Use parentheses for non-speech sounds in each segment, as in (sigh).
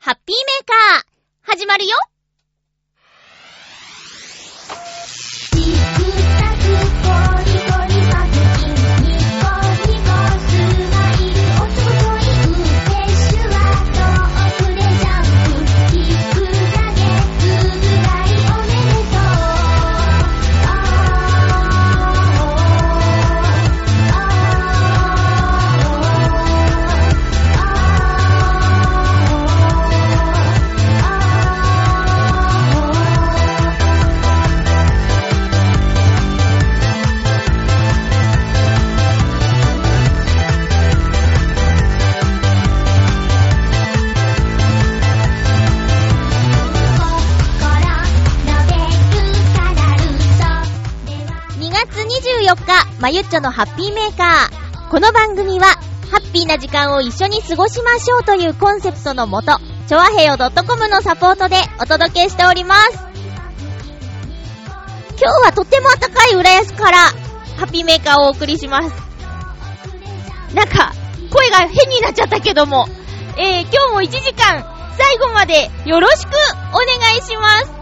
ハッピーメーカー、始まるよ。日、まゆっちょのハッピーメーカー。この番組は、ハッピーな時間を一緒に過ごしましょうというコンセプトのもと、ちょわへよ .com のサポートでお届けしております。今日はとても暖かい浦安から、ハッピーメーカーをお送りします。なんか、声が変になっちゃったけども、えー、今日も1時間、最後までよろしくお願いします。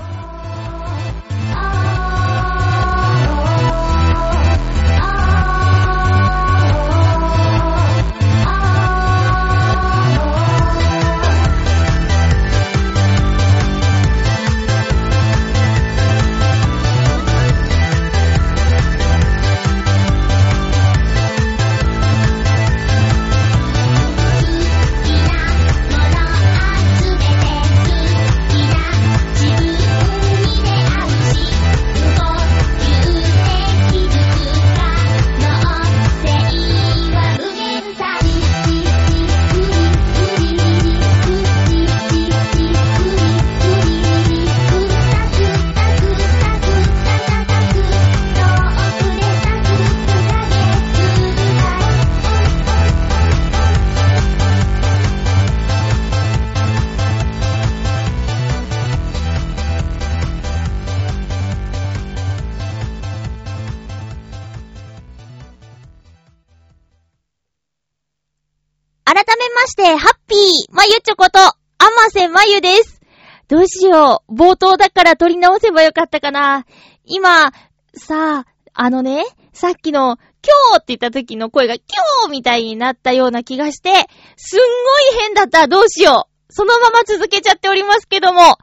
どうしよう。冒頭だから撮り直せばよかったかな。今、さあ、あのね、さっきの、今日って言った時の声が、今日みたいになったような気がして、すんごい変だった。どうしよう。そのまま続けちゃっておりますけども、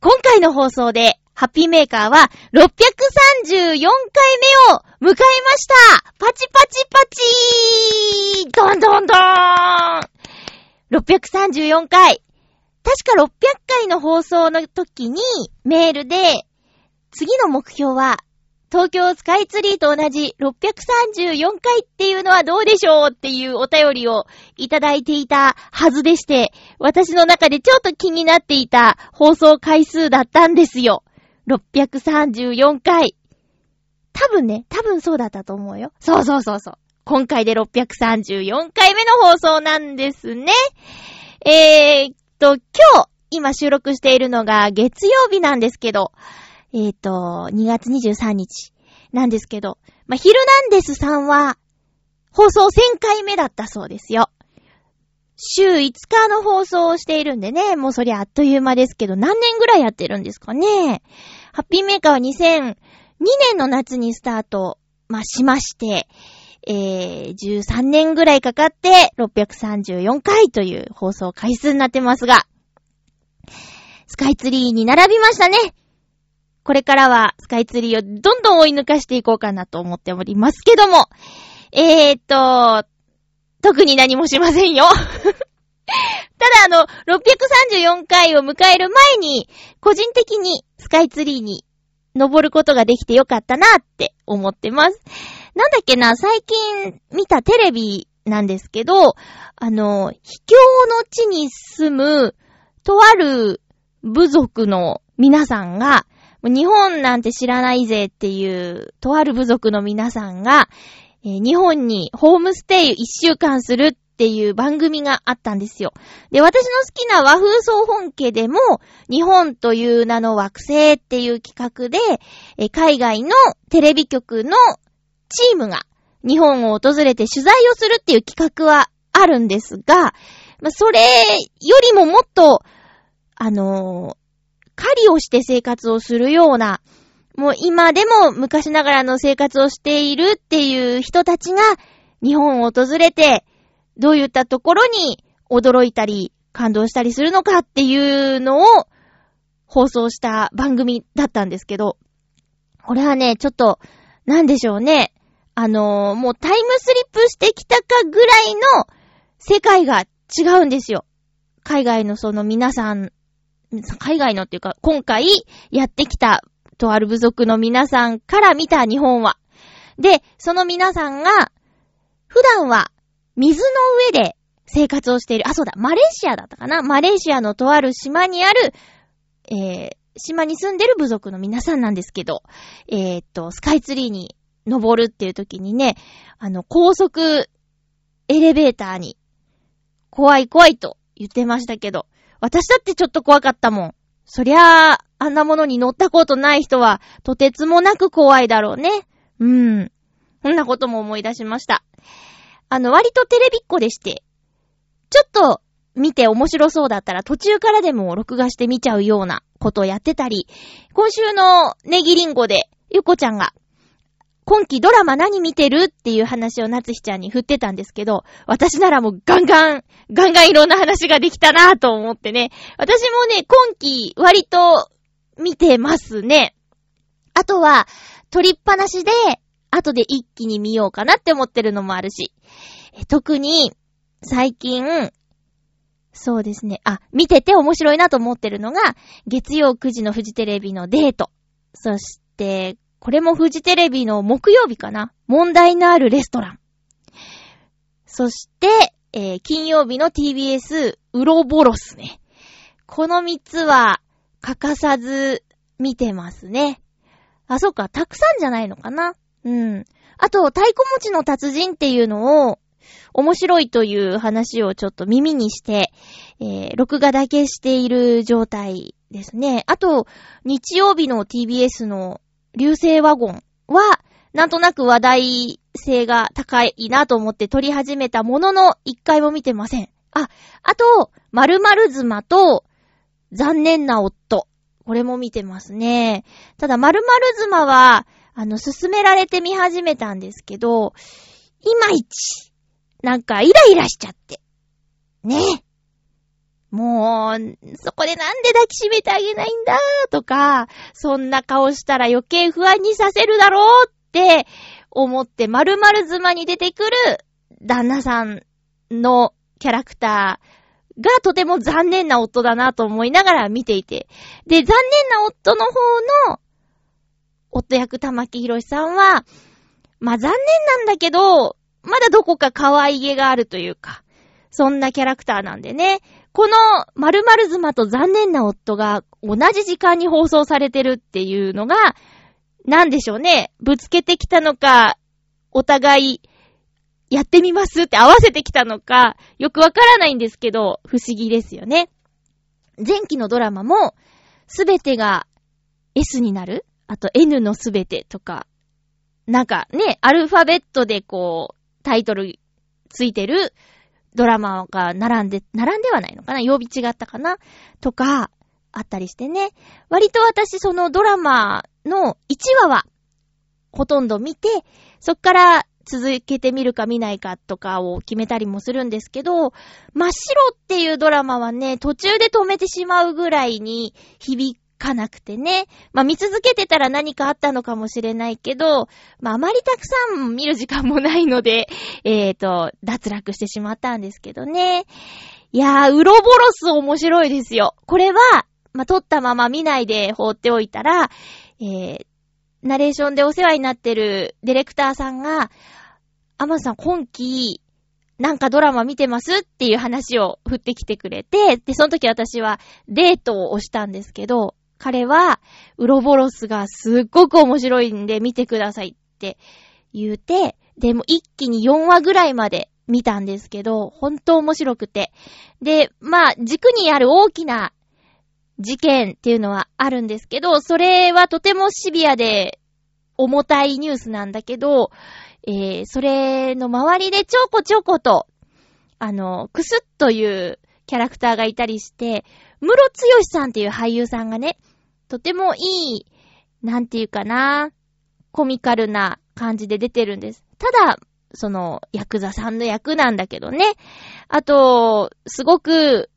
今回の放送で、ハッピーメーカーは634回目を迎えましたパチパチパチードンドンドーン !634 回。確か600回の放送の時にメールで、次の目標は、東京スカイツリーと同じ634回っていうのはどうでしょうっていうお便りをいただいていたはずでして、私の中でちょっと気になっていた放送回数だったんですよ。634回。多分ね、多分そうだったと思うよ。そうそうそうそう。今回で634回目の放送なんですね。えー、と、今日、今収録しているのが月曜日なんですけど、えー、っと、2月23日なんですけど、まあ、ヒルナンデスさんは、放送1000回目だったそうですよ。週5日の放送をしているんでね、もうそりゃあっという間ですけど、何年ぐらいやってるんですかね。ハッピーメーカーは2002年の夏にスタート、まあ、しまして、えー、13年ぐらいかかって634回という放送回数になってますが、スカイツリーに並びましたね。これからはスカイツリーをどんどん追い抜かしていこうかなと思っておりますけども、えーっと、特に何もしませんよ。(laughs) ただあの、634回を迎える前に、個人的にスカイツリーに登ることができてよかったなって思ってます。なんだっけな、最近見たテレビなんですけど、あの、秘境の地に住む、とある部族の皆さんが、日本なんて知らないぜっていう、とある部族の皆さんが、えー日本にホームステイ一週間するっていう番組があったんですよ。で、私の好きな和風総本家でも、日本という名の惑星っていう企画で、えー海外のテレビ局のチームが日本を訪れて取材をするっていう企画はあるんですが、まあ、それよりももっと、あのー、狩りをして生活をするような、もう今でも昔ながらの生活をしているっていう人たちが日本を訪れて、どういったところに驚いたり感動したりするのかっていうのを放送した番組だったんですけど、これはね、ちょっと、なんでしょうね。あのー、もうタイムスリップしてきたかぐらいの世界が違うんですよ。海外のその皆さん、海外のっていうか、今回やってきたとある部族の皆さんから見た日本は。で、その皆さんが、普段は水の上で生活をしている。あ、そうだ、マレーシアだったかなマレーシアのとある島にある、えー、島に住んでる部族の皆さんなんですけど、えー、っと、スカイツリーに登るっていう時にね、あの、高速エレベーターに、怖い怖いと言ってましたけど、私だってちょっと怖かったもん。そりゃあ、あんなものに乗ったことない人は、とてつもなく怖いだろうね。うん。こんなことも思い出しました。あの、割とテレビっ子でして、ちょっと見て面白そうだったら途中からでも録画して見ちゃうようなことをやってたり、今週のネギリンゴで、ゆこちゃんが、今期ドラマ何見てる？っていう話を夏日ちゃんに振ってたんですけど、私ならもうガンガン、ガンガンいろんな話ができたなぁと思ってね。私もね、今期割と見てますね。あとは、撮りっぱなしで、後で一気に見ようかなって思ってるのもあるし。特に、最近、そうですね。あ、見てて面白いなと思ってるのが、月曜9時のフジテレビのデート。そして、これもフジテレビの木曜日かな問題のあるレストラン。そして、えー、金曜日の TBS ウロボロスね。この3つは欠かさず見てますね。あ、そっか、たくさんじゃないのかなうん。あと、太鼓持ちの達人っていうのを、面白いという話をちょっと耳にして、えー、録画だけしている状態ですね。あと、日曜日の TBS の流星ワゴンは、なんとなく話題性が高いなと思って撮り始めたものの、一回も見てません。あ、あと、〇〇妻と、残念な夫。これも見てますね。ただ、〇〇妻は、あの、進められて見始めたんですけど、いまいち、なんかイライラしちゃって。ね。もう、そこでなんで抱きしめてあげないんだとか、そんな顔したら余計不安にさせるだろうって思って〇〇妻に出てくる旦那さんのキャラクターがとても残念な夫だなと思いながら見ていて。で、残念な夫の方の夫役玉木宏さんは、まあ残念なんだけど、まだどこか可愛げがあるというか、そんなキャラクターなんでね。この〇〇妻と残念な夫が同じ時間に放送されてるっていうのが、なんでしょうね。ぶつけてきたのか、お互い、やってみますって合わせてきたのか、よくわからないんですけど、不思議ですよね。前期のドラマも、すべてが S になるあと N のすべてとか、なんかね、アルファベットでこう、タイトルついてるドラマが並んで、並んではないのかな？曜日違ったかな？とか、あったりしてね。割と私そのドラマの1話は、ほとんど見て、そっから続けてみるか見ないかとかを決めたりもするんですけど、真っ白っていうドラマはね、途中で止めてしまうぐらいに響かなくてね。まあ見続けてたら何かあったのかもしれないけど、まああまりたくさん見る時間もないので、(laughs) えっ、ー、と、脱落してしまったんですけどね。いやー、ウロボロス面白いですよ。これは、まあ撮ったまま見ないで放っておいたら、えー、ナレーションでお世話になってるディレクターさんが、アマさん今期、なんかドラマ見てますっていう話を振ってきてくれて、で、その時私はデートを押したんですけど、彼は、ウロボロスがすっごく面白いんで見てくださいって言うて、でも一気に4話ぐらいまで見たんですけど、本当面白くて。で、まあ、軸にある大きな事件っていうのはあるんですけど、それはとてもシビアで重たいニュースなんだけど、えー、それの周りでちょこちょこと、あの、クスッというキャラクターがいたりして、ムロツヨシさんっていう俳優さんがね、とてもいい、なんていうかな、コミカルな感じで出てるんです。ただ、その、ヤクザさんの役なんだけどね。あと、すごく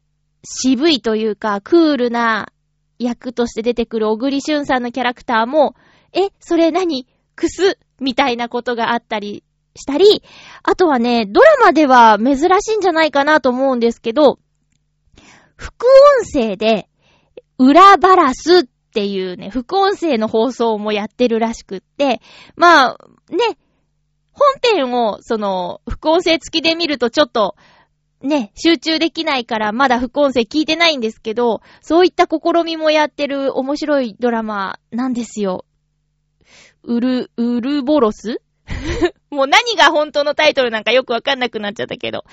渋いというか、クールな役として出てくる小栗旬さんのキャラクターも、え、それ何？クス？みたいなことがあったりしたり、あとはね、ドラマでは珍しいんじゃないかなと思うんですけど、副音声で、裏バラスっっていうね、副音声の放送もやってるらしくって、まあ、ね、本編を、その、副音声付きで見るとちょっと、ね、集中できないからまだ副音声聞いてないんですけど、そういった試みもやってる面白いドラマなんですよ。ウル、ウルボロス (laughs) もう何が本当のタイトルなんかよくわかんなくなっちゃったけど。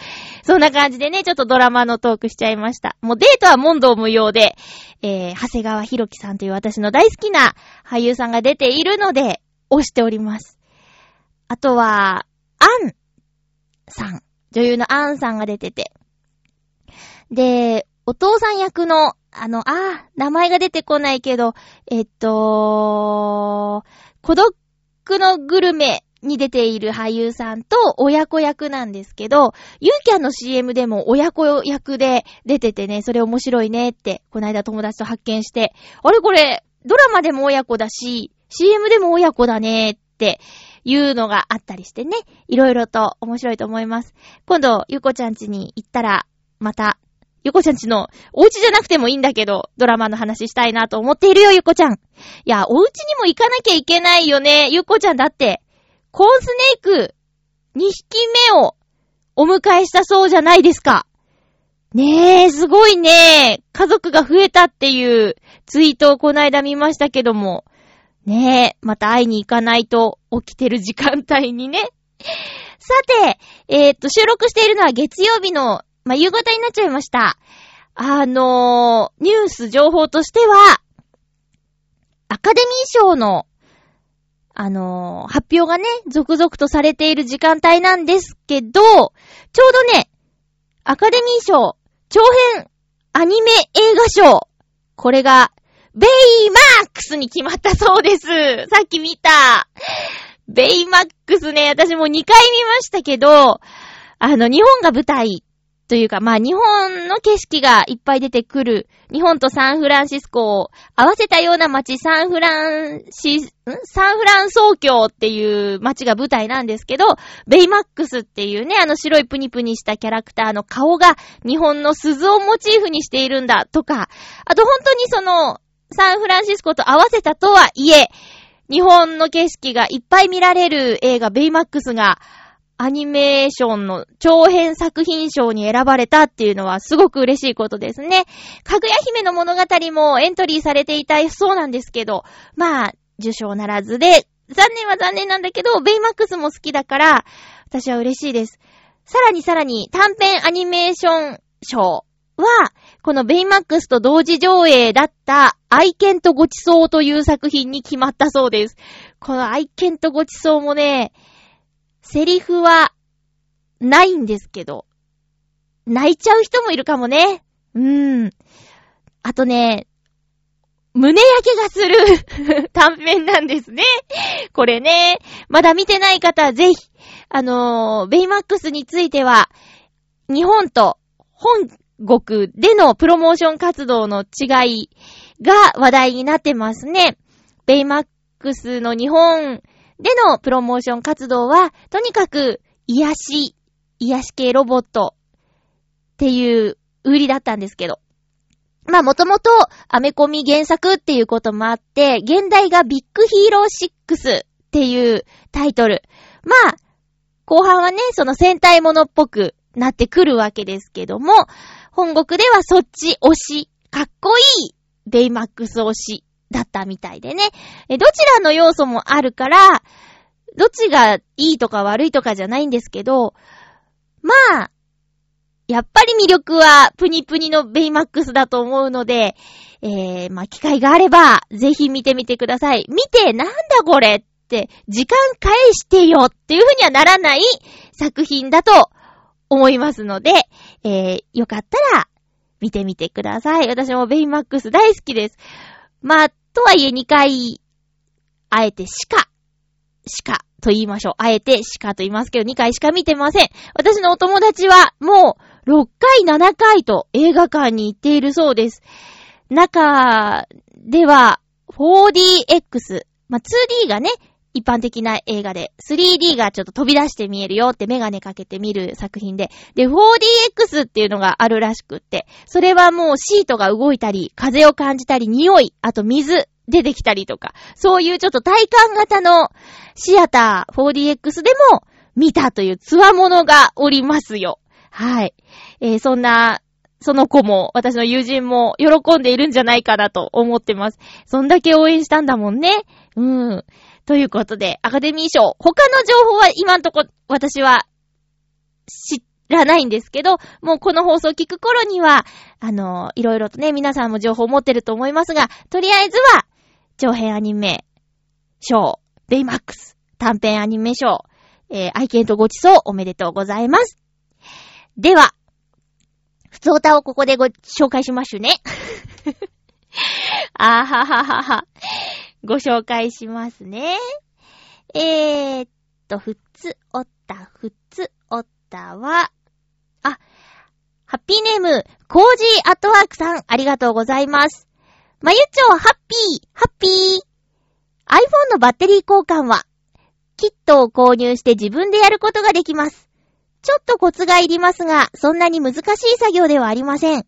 そんな感じでね、ちょっとドラマのトークしちゃいました。もうデートは問答無用で、えー、長谷川博樹さんという私の大好きな俳優さんが出ているので、押しております。あとは、アンさん。女優のアンさんが出てて。で、お父さん役の、あの、あ名前が出てこないけど、えっと、孤独のグルメに出ている俳優さんと親子役なんですけど、ユーキャンの CM でも親子役で出ててね、それ面白いねって、この間友達と発見して、あれこれ、ドラマでも親子だし、CM でも親子だねっていうのがあったりしてね、いろいろと面白いと思います。今度、ゆこちゃん家に行ったら、また、ゆこちゃんちの、お家じゃなくてもいいんだけど、ドラマの話したいなと思っているよ、ゆこちゃん。いや、お家にも行かなきゃいけないよね。ゆこちゃんだって、コーンスネーク、2匹目をお迎えしたそうじゃないですか。ねえ、すごいね。家族が増えたっていうツイートをこの間見ましたけども。ねえ、また会いに行かないと起きてる時間帯にね。(laughs) さて、えー、っと、収録しているのは月曜日の、まあ、夕方になっちゃいました。あのー、ニュース情報としては、アカデミー賞の、あのー、発表がね、続々とされている時間帯なんですけど、ちょうどね、アカデミー賞、長編アニメ映画賞、これがベイマックスに決まったそうです。さっき見た。ベイマックスね、私も2回見ましたけど、あの、日本が舞台というか、まあ、日本の景色がいっぱい出てくる、日本とサンフランシスコを合わせたような街、サンフランシス、ん？サンフラン総教っていう街が舞台なんですけど、ベイマックスっていうね、あの白いプニプニしたキャラクターの顔が日本の鈴をモチーフにしているんだとか、あと本当にその、サンフランシスコと合わせたとはいえ、日本の景色がいっぱい見られる映画ベイマックスがアニメーションの長編作品賞に選ばれたっていうのはすごく嬉しいことですね。かぐや姫の物語もエントリーされていたそうなんですけど、まあ、受賞ならずで、残念は残念なんだけど、ベイマックスも好きだから、私は嬉しいです。さらにさらに短編アニメーション賞は、このベイマックスと同時上映だった愛犬とごちそうという作品に決まったそうです。この愛犬とごちそうもね、セリフはないんですけど、泣いちゃう人もいるかもね。うーん。あとね、胸焼けがする (laughs) 短編なんですね。これね、まだ見てない方はぜひ、あのー、ベイマックスについては、日本と本国でのプロモーション活動の違いが話題になってますね。ベイマックスの日本でのプロモーション活動は、とにかく癒し、癒し系ロボットっていう売りだったんですけど。まあもともとアメコミ原作っていうこともあって、原題がビッグヒーロー6っていうタイトル。まあ、後半はね、その戦隊ものっぽくなってくるわけですけども、本国ではそっち推し、かっこいいベイマックス推しだったみたいでね。どちらの要素もあるから、どっちがいいとか悪いとかじゃないんですけど、まあ、やっぱり魅力はプニプニのベイマックスだと思うので、えー、まあ、機会があれば、ぜひ見てみてください。見て、なんだこれって、時間返してよっていうふうにはならない作品だと思いますので、えー、よかったら、見てみてください。私もベイマックス大好きです。まあ、とはいえ2回、あえてしか、しかと言いましょう。あえてしかと言いますけど、2回しか見てません。私のお友達は、もう、6回、7回と映画館に行っているそうです。中では、4DX、まあ、2D がね、一般的な映画で、3D がちょっと飛び出して見えるよってメガネかけて見る作品で、で、4DX っていうのがあるらしくって、それはもうシートが動いたり、風を感じたり、匂い、あと水、出てきたりとか、そういうちょっと体感型のシアター 4DX でも見たというつわものがおりますよ。はい。えー、そんな、その子も、私の友人も喜んでいるんじゃないかなと思ってます。そんだけ応援したんだもんね。うん。ということで、アカデミー賞。他の情報は今んとこ、私は、知らないんですけど、もうこの放送聞く頃には、あの、いろいろとね、皆さんも情報を持ってると思いますが、とりあえずは、長編アニメ賞、ベイマックス、短編アニメ賞、えー、愛犬とごちそうおめでとうございます。では、ふつおたをここでご紹介しましゅね。(laughs) あはははは。ご紹介しますね。えー、っと、ふつおった、ふつおたは、あ、ハッピーネーム、コージーアットワークさん、ありがとうございます。まゆちょ、ハッピー、ハッピー。iPhone のバッテリー交換は、キットを購入して自分でやることができます。ちょっとコツがいりますが、そんなに難しい作業ではありません。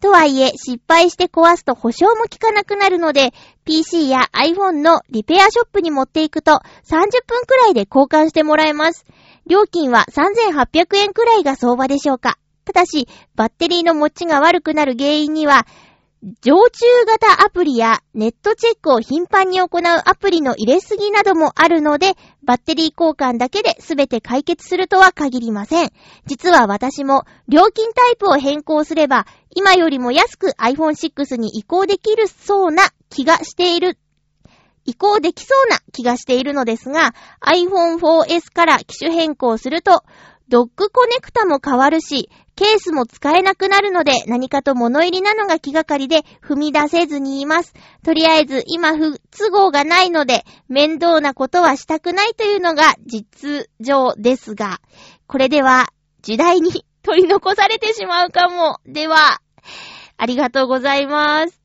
とはいえ、失敗して壊すと保証も効かなくなるので、PC や iPhone のリペアショップに持っていくと、30分くらいで交換してもらえます。料金は3800円くらいが相場でしょうか。ただし、バッテリーの持ちが悪くなる原因には、常駐型アプリやネットチェックを頻繁に行うアプリの入れすぎなどもあるので、バッテリー交換だけで全て解決するとは限りません。実は私も料金タイプを変更すれば、今よりも安く iPhone 6に移行できるそうな気がしている移行できそうな気がしているのですが、iPhone 4S から機種変更すると、ドッグコネクタも変わるし、ケースも使えなくなるので何かと物入りなのが気がかりで踏み出せずにいます。とりあえず今不都合がないので面倒なことはしたくないというのが実情ですが、これでは時代に取り残されてしまうかも。では、ありがとうございます。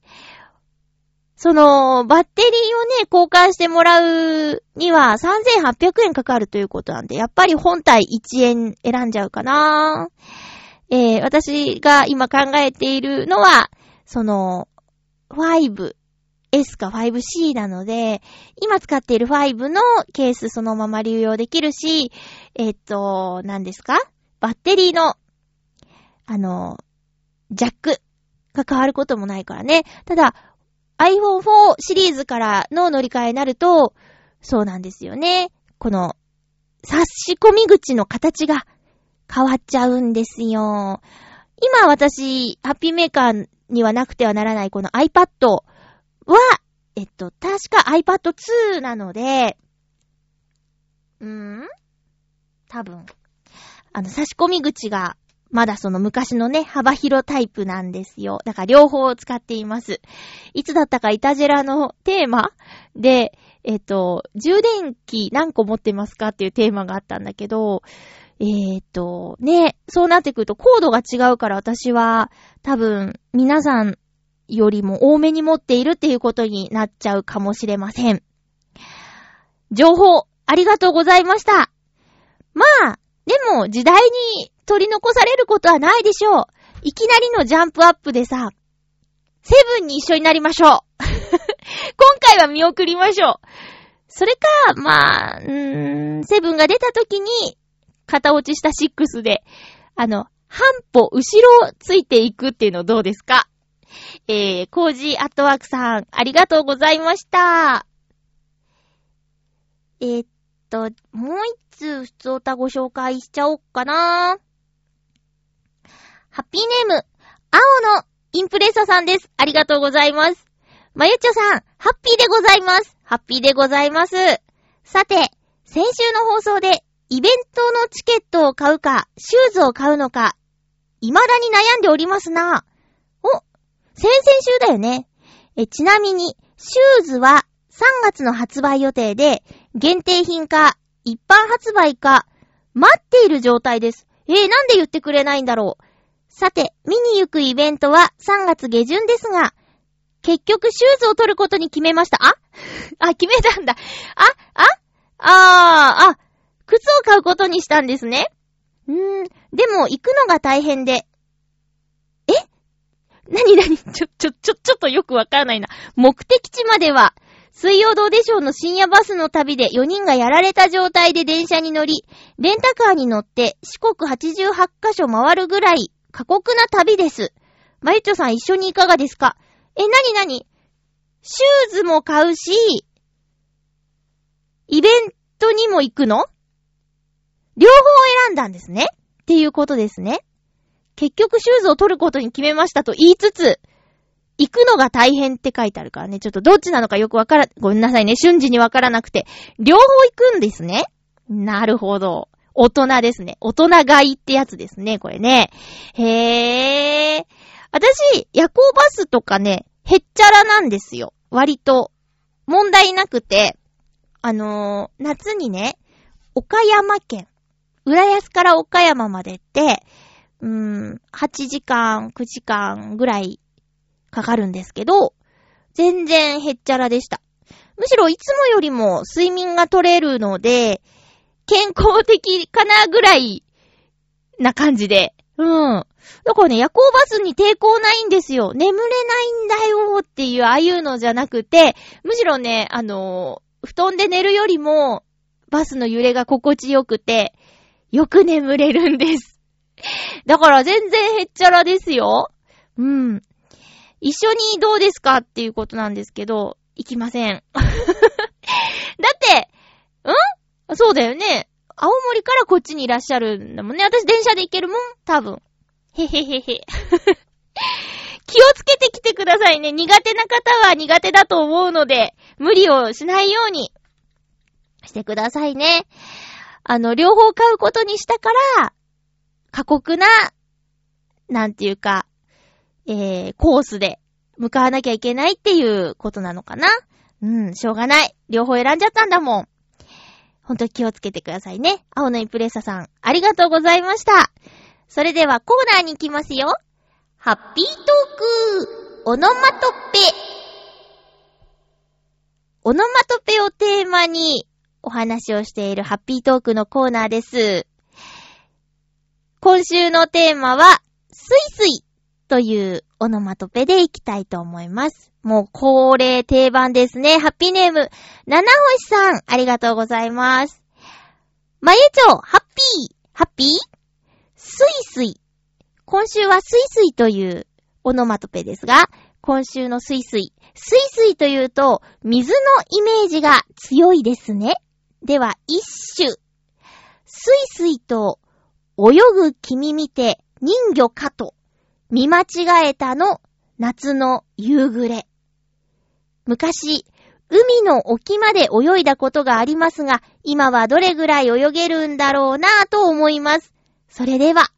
その、バッテリーをね、交換してもらうには3800円かかるということなんで、やっぱり本体1円選んじゃうかな。えー、私が今考えているのは、その、5、S か 5C なので、今使っている5のケースそのまま流用できるし、えっ、と、何ですか？バッテリーの、あの、ジャックが変わることもないからね。ただ、iPhone 4シリーズからの乗り換えになると、そうなんですよね。この、差し込み口の形が変わっちゃうんですよ。今私、ハッピーメーカーにはなくてはならないこの iPad は、えっと、確か iPad 2なので、うーん？多分。あの、差し込み口が、まだその昔のね、幅広タイプなんですよ。だから両方使っています。いつだったかイタジェラのテーマで、えっと、充電器何個持ってますかっていうテーマがあったんだけど、えーと、ね、そうなってくるとコードが違うから私は多分皆さんよりも多めに持っているっていうことになっちゃうかもしれません。情報ありがとうございました。まあ、でも時代に取り残されることはないでしょう。いきなりのジャンプアップでさ、セブンに一緒になりましょう。(laughs) 今回は見送りましょう。それか、まあ、うーん、セブンが出た時に、型落ちした6で、あの、半歩後ろをついていくっていうのどうですか？えー、コージーアットワークさん、ありがとうございました。えー、っと、もう一つ普通歌ご紹介しちゃおっかな。ハッピーネーム、青のインプレッサさんです。ありがとうございます。まゆちょさん、ハッピーでございます。ハッピーでございます。さて、先週の放送でイベントのチケットを買うか、シューズを買うのか、未だに悩んでおりますな。お、先々週だよね。え、ちなみに、シューズは3月の発売予定で、限定品か、一般発売か、待っている状態です。えー、なんで言ってくれないんだろう。さて、見に行くイベントは3月下旬ですが、結局シューズを取ることに決めました。あ？(laughs) あ、決めたんだ。あ、あ、あー、あ、靴を買うことにしたんですね。うー、でも行くのが大変で。え？なになにちょ、ちょ、ちょ、ちょっとよくわからないな。目的地までは、水曜どうでしょうの深夜バスの旅で4人がやられた状態で電車に乗り、レンタカーに乗って四国88カ所回るぐらい過酷な旅です。まゆちょさん一緒にいかがですか？え、なになに？シューズも買うし、イベントにも行くの？両方選んだんですねっていうことですね。結局シューズを取ることに決めましたと言いつつ、行くのが大変って書いてあるからね、ちょっとどっちなのかよくわから、ごめんなさいね、瞬時にわからなくて、両方行くんですね。なるほど。大人ですね。大人買いってやつですね、これね。へー。私、夜行バスとかね、へっちゃらなんですよ。割と。問題なくて、あのー、夏にね、岡山県、浦安から岡山までって、うーん、8時間、9時間ぐらいかかるんですけど、全然へっちゃらでした。むしろいつもよりも睡眠が取れるので、健康的かなぐらいな感じで。うん。だからね、夜行バスに抵抗ないんですよ。眠れないんだよっていう、ああいうのじゃなくて、むしろね、あのー、布団で寝るよりも、バスの揺れが心地よくて、よく眠れるんです。(laughs) だから全然へっちゃらですよ。うん。一緒にどうですかっていうことなんですけど、行きません。(laughs) だって、ん？そうだよね。青森からこっちにいらっしゃるんだもんね。私電車で行けるもん多分。へへへへ。(laughs) 気をつけてきてくださいね。苦手な方は苦手だと思うので、無理をしないようにしてくださいね。あの、両方買うことにしたから、過酷な、なんていうか、えー、コースで向かわなきゃいけないっていうことなのかなうん、しょうがない。両方選んじゃったんだもん。ほんと気をつけてくださいね。青のインプレッサさん、ありがとうございました。それではコーナーに行きますよ。ハッピートーク、オノマトペ。オノマトペをテーマにお話をしているハッピートークのコーナーです。今週のテーマは、スイスイというオノマトペでいきたいと思います。もう恒例定番ですね。ハッピーネーム、七星さん、ありがとうございます。まゆちょ、ハッピー、ハッピー？スイスイ。今週はスイスイというオノマトペですが、今週のスイスイ。スイスイというと、水のイメージが強いですね。では、一種。スイスイと泳ぐ君見て人魚かと見間違えたの夏の夕暮れ。昔、海の沖まで泳いだことがありますが、今はどれぐらい泳げるんだろうなぁと思います。それでは、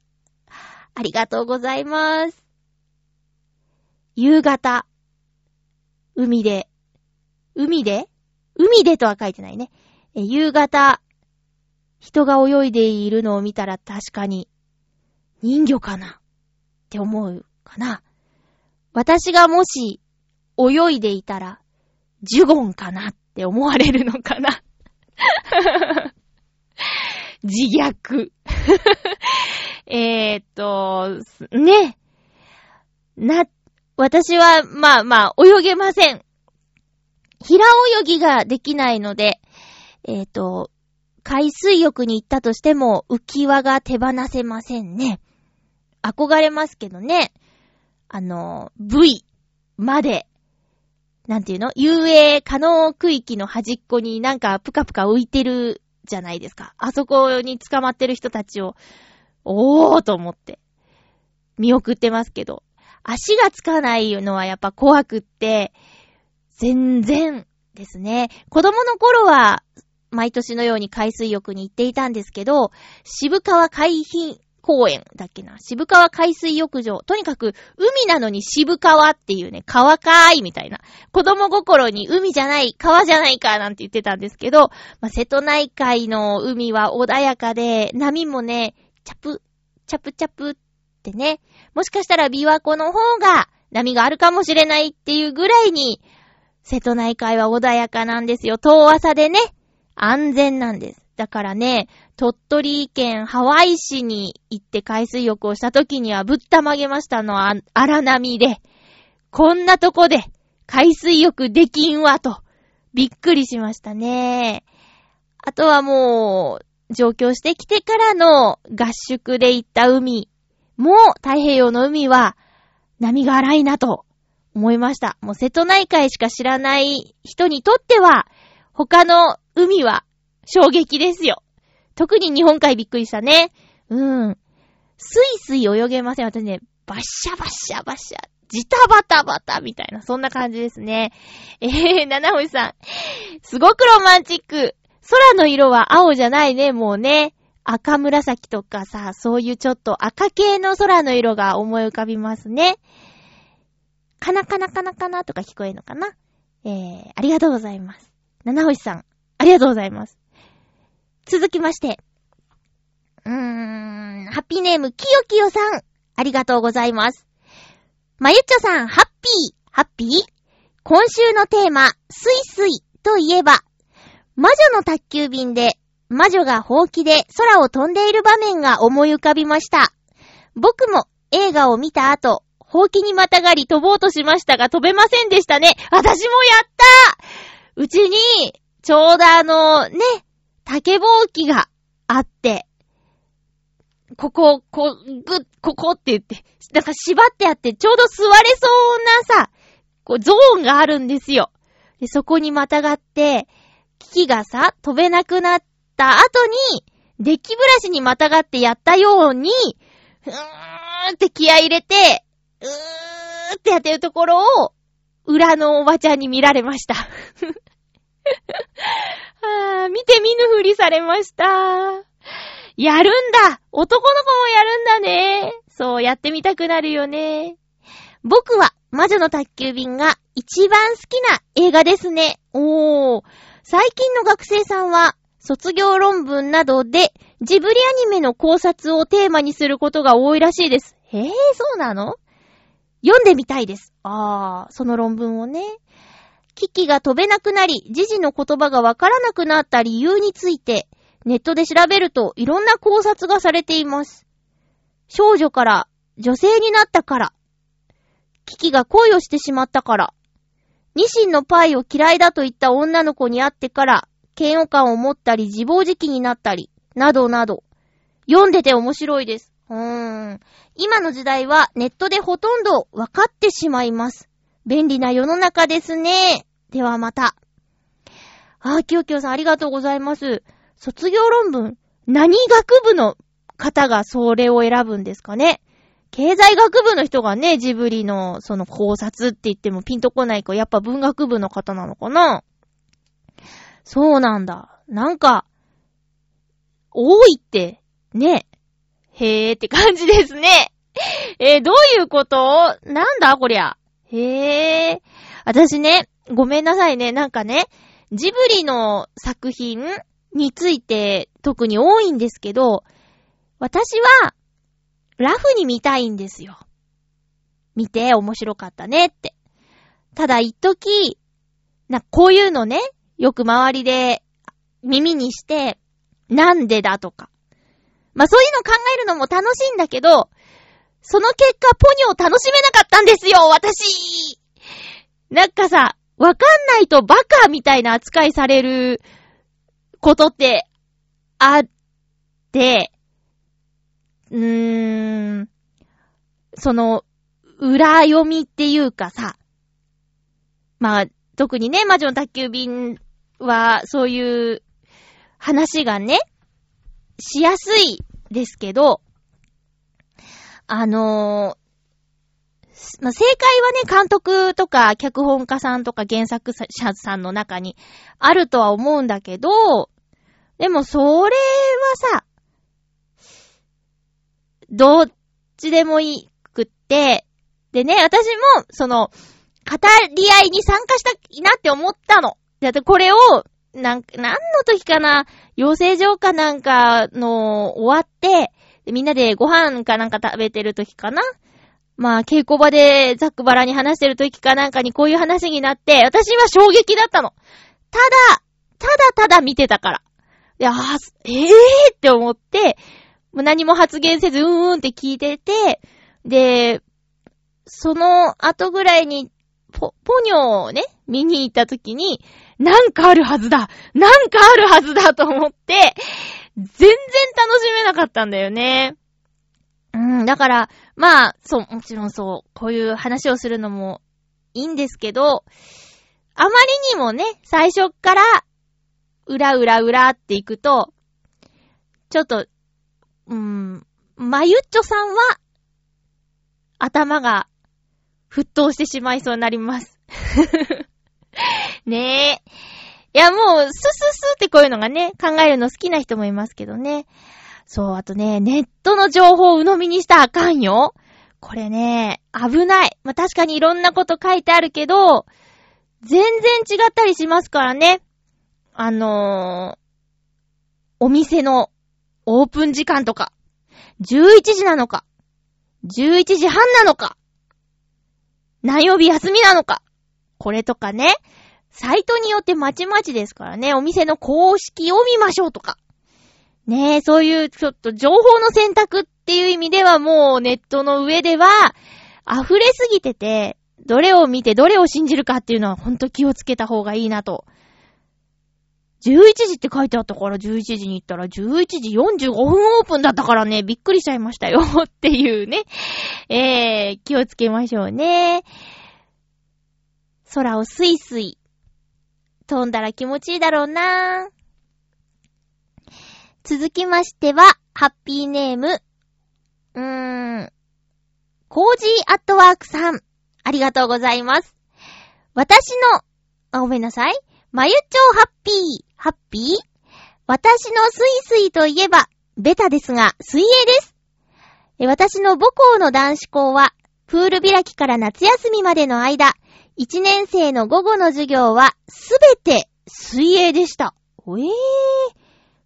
ありがとうございます。夕方、海で、海で？海でとは書いてないね。夕方、人が泳いでいるのを見たら確かに、人魚かなって思うかな。私がもし泳いでいたら、ジュゴンかなって思われるのかな。(laughs) 自虐。(laughs) えーっと、ね。な、私は、まあまあ、泳げません。平泳ぎができないので、えーっと、海水浴に行ったとしても浮き輪が手放せませんね。憧れますけどね。あの、V まで、なんていうの？遊泳可能区域の端っこになんかぷかぷか浮いてるじゃないですか。あそこに捕まってる人たちを、おーと思って、見送ってますけど、足がつかないのはやっぱ怖くって、全然ですね。子供の頃は、毎年のように海水浴に行っていたんですけど、渋川海浜公園だっけな？渋川海水浴場。とにかく、海なのに渋川っていうね、川かーいみたいな。子供心に海じゃない、川じゃないかなんて言ってたんですけど、まあ、瀬戸内海の海は穏やかで、波もね、チャプ、チャプチャプってね、もしかしたら琵琶湖の方が波があるかもしれないっていうぐらいに、瀬戸内海は穏やかなんですよ。遠浅でね、安全なんです。だからね、鳥取県ハワイ市に行って海水浴をした時にはぶったまげましたのは荒波で、こんなとこで海水浴できんわと、びっくりしましたね。あとはもう、上京してきてからの合宿で行った海も太平洋の海は波が荒いなと思いました。もう瀬戸内海しか知らない人にとっては、他の海は衝撃ですよ。特に日本海びっくりしたね。うん。スイスイ泳げません。私ね、バッシャバッシャバッシャ。ジタバタバタみたいな、そんな感じですね。えー、七星さん。すごくロマンチック。空の色は青じゃないね、もうね。赤紫とかさ、そういうちょっと赤系の空の色が思い浮かびますね。カナカナカナカナとか聞こえるのかな？えー、ありがとうございます。七星さん、ありがとうございます。続きまして。うーん、ハッピーネーム、きよきよさん、ありがとうございます。まゆっちょさん、ハッピー、ハッピー？今週のテーマ、スイスイといえば、魔女の宅急便で魔女がほうきで空を飛んでいる場面が思い浮かびました。僕も映画を見た後、ほうきにまたがり飛ぼうとしましたが飛べませんでしたね。私もやったうちに、ちょうどあの、ね、竹ぼうきがあって、ここ、こ、ぐ、ここって言って、なんか縛ってあって、ちょうど座れそうなさ、こう、ゾーンがあるんですよ。で、そこにまたがって、キキがさ、飛べなくなった後に、デッキブラシにまたがってやったように、うーんって気合入れて、うーってやってるところを、裏のおばちゃんに見られました。(laughs) (laughs) あ見て見ぬふりされました。やるんだ男の子もやるんだね。そう、やってみたくなるよね。僕は、魔女の宅急便が一番好きな映画ですね。おー。最近の学生さんは、卒業論文などでジブリアニメの考察をテーマにすることが多いらしいです。へえ、そうなの？読んでみたいです。あー、その論文をね。キキが飛べなくなり、ジジの言葉がわからなくなった理由について、ネットで調べるといろんな考察がされています。少女から女性になったから。キキが恋をしてしまったから。ニシンのパイを嫌いだと言った女の子に会ってから、嫌悪感を持ったり自暴自棄になったり、などなど。読んでて面白いです。うーん。今の時代はネットでほとんどわかってしまいます。便利な世の中ですね。ではまた。あー、きよきよさんありがとうございます。卒業論文、何学部の方がそれを選ぶんですかね？経済学部の人がね、ジブリのその考察って言ってもピンとこないか、やっぱ文学部の方なのかな？そうなんだ。なんか、多いって、ね。へーって感じですね。えー、どういうこと？なんだこりゃ。へー。私ね、ごめんなさいね。なんかね、ジブリの作品について特に多いんですけど、私は、ラフに見たいんですよ。見て面白かったねって。ただ一時、な、こういうのね、よく周りで耳にして、なんでだとか。まあ、そういうの考えるのも楽しいんだけど、その結果、ポニョを楽しめなかったんですよ、私なんかさ、わかんないとバカみたいな扱いされることってあって、うーん、その、裏読みっていうかさ、まあ、特にね、魔女の宅急便は、そういう話がね、しやすいですけど、あのー、まあ、正解はね、監督とか脚本家さんとか原作者さんの中にあるとは思うんだけど、でも、それはさ、どっちでもいいくって、でね、私も、その、語り合いに参加したいなって思ったの。だってこれを、なん、何の時かな、養成所かなんかの終わって、みんなでご飯かなんか食べてる時かなまあ、稽古場でザックバラに話してる時かなんかにこういう話になって、私は衝撃だったの。ただ、ただただ見てたから。いや、ええーって思って、もう何も発言せず、うーんって聞いてて、で、その後ぐらいに、ポ、ポニョをね、見に行った時に、なんかあるはずだなんかあるはずだと思って、全然楽しめなかったんだよね。うん、だから、まあ、そう、もちろんそう、こういう話をするのもいいんですけど、あまりにもね、最初から、うらうらうらっていくと、ちょっと、うーん、まゆっちょさんは、頭が、沸騰してしまいそうになります。ねえ。いや、もう、スススってこういうのがね、考えるの好きな人もいますけどね。そう、あとね、ネットの情報を鵜呑みにしたらあかんよ。これね、危ない。まあ、確かにいろんなこと書いてあるけど、全然違ったりしますからね。あのー、お店のオープン時間とか、11時なのか、11時半なのか、何曜日休みなのか、これとかね、サイトによってまちまちですからね、お店の公式を見ましょうとか。ねえ、そういうちょっと情報の選択っていう意味ではもうネットの上では溢れすぎてて、どれを見てどれを信じるかっていうのはほんと気をつけた方がいいなと。11時って書いてあったから11時に行ったら11時45分オープンだったからね、びっくりしちゃいましたよ (laughs) っていうね。えー、気をつけましょうね。空をスイスイ飛んだら気持ちいいだろうな続きましては、ハッピーネーム、うーん、コージーアットワークさん。ありがとうございます。私の、あ、ごめんなさい。まゆちょハッピー、ハッピー？私のスイスイといえば、ベタですが、水泳です。私の母校の男子校は、プール開きから夏休みまでの間、1年生の午後の授業は、すべて水泳でした。おえー。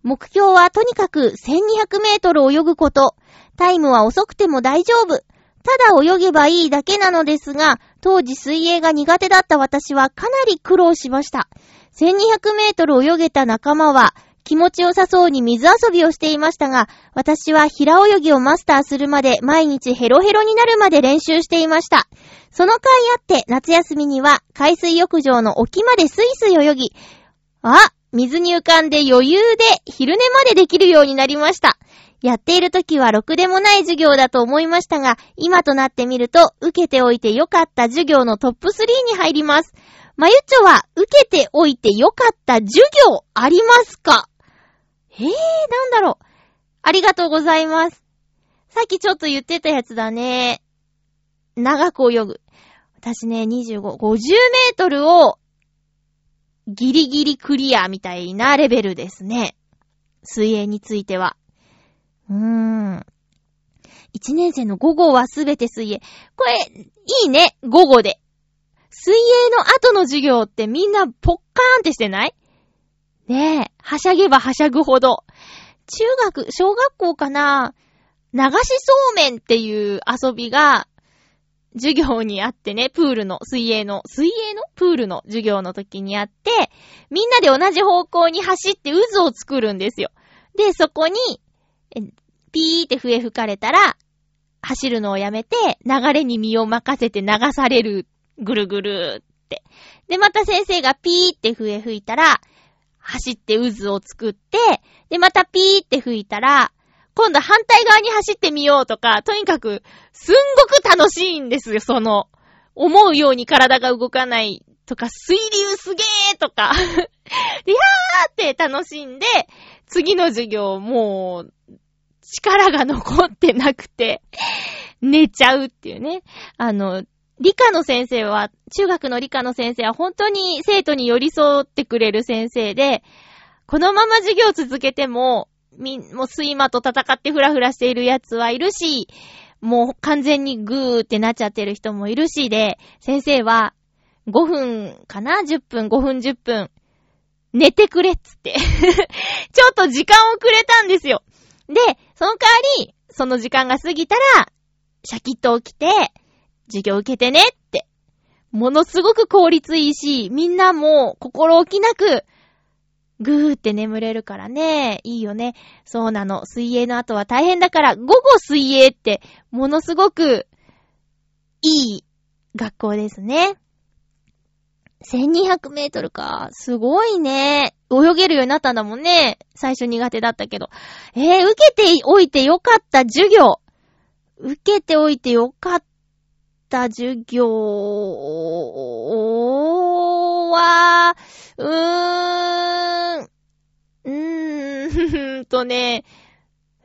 目標はとにかく1200メートル泳ぐこと。タイムは遅くても大丈夫。ただ泳げばいいだけなのですが、当時水泳が苦手だった私はかなり苦労しました。1200メートル泳げた仲間は気持ちよさそうに水遊びをしていましたが、私は平泳ぎをマスターするまで毎日ヘロヘロになるまで練習していました。その回あって夏休みには海水浴場の沖までスイスイ泳ぎ、あ、水に浮かんで余裕で昼寝までできるようになりました。やっている時はろくでもない授業だと思いましたが、今となってみると、受けておいてよかった授業のトップ3に入ります。まゆちょは、受けておいてよかった授業ありますか？えー、なんだろう。ありがとうございます。さっきちょっと言ってたやつだね。長く泳ぐ。私ね、25、50メートルをギリギリクリアみたいなレベルですね。水泳については。うーん。一年生の午後はすべて水泳。これ、いいね、午後で。水泳の後の授業ってみんなポッカーンってしてない？ねえ、はしゃげばはしゃぐほど。中学、小学校かな流しそうめんっていう遊びが授業にあってね、プールの、水泳の、水泳の？プールの授業の時にあって、みんなで同じ方向に走って渦を作るんですよ。で、そこに、ピーって笛吹かれたら、走るのをやめて、流れに身を任せて流される。ぐるぐるって。で、また先生がピーって笛吹いたら、走って渦を作って、で、またピーって吹いたら、今度反対側に走ってみようとか、とにかく、すんごく楽しいんですよ、その、思うように体が動かないとか、水流すげーとかで、(laughs) やーって楽しんで、次の授業、もう、力が残ってなくて、寝ちゃうっていうね。あの、理科の先生は、中学の理科の先生は本当に生徒に寄り添ってくれる先生で、このまま授業続けても、み、もう睡魔と戦ってフラフラしている奴はいるし、もう完全にグーってなっちゃってる人もいるしで、先生は5分かな ?10 分、5分、10分、寝てくれっつって (laughs) ちょっと時間をくれたんですよ。で、その代わり、その時間が過ぎたら、シャキッと起きて、授業受けてねって。ものすごく効率いいし、みんなも心置きなく、ぐーって眠れるからね。いいよね。そうなの。水泳の後は大変だから、午後水泳って、ものすごく、いい学校ですね。1200メートルか。すごいね。泳げるようになったんだもんね。最初苦手だったけど。えー、受けておいてよかった授業。受けておいてよかった授業は、うーん、うーんとね、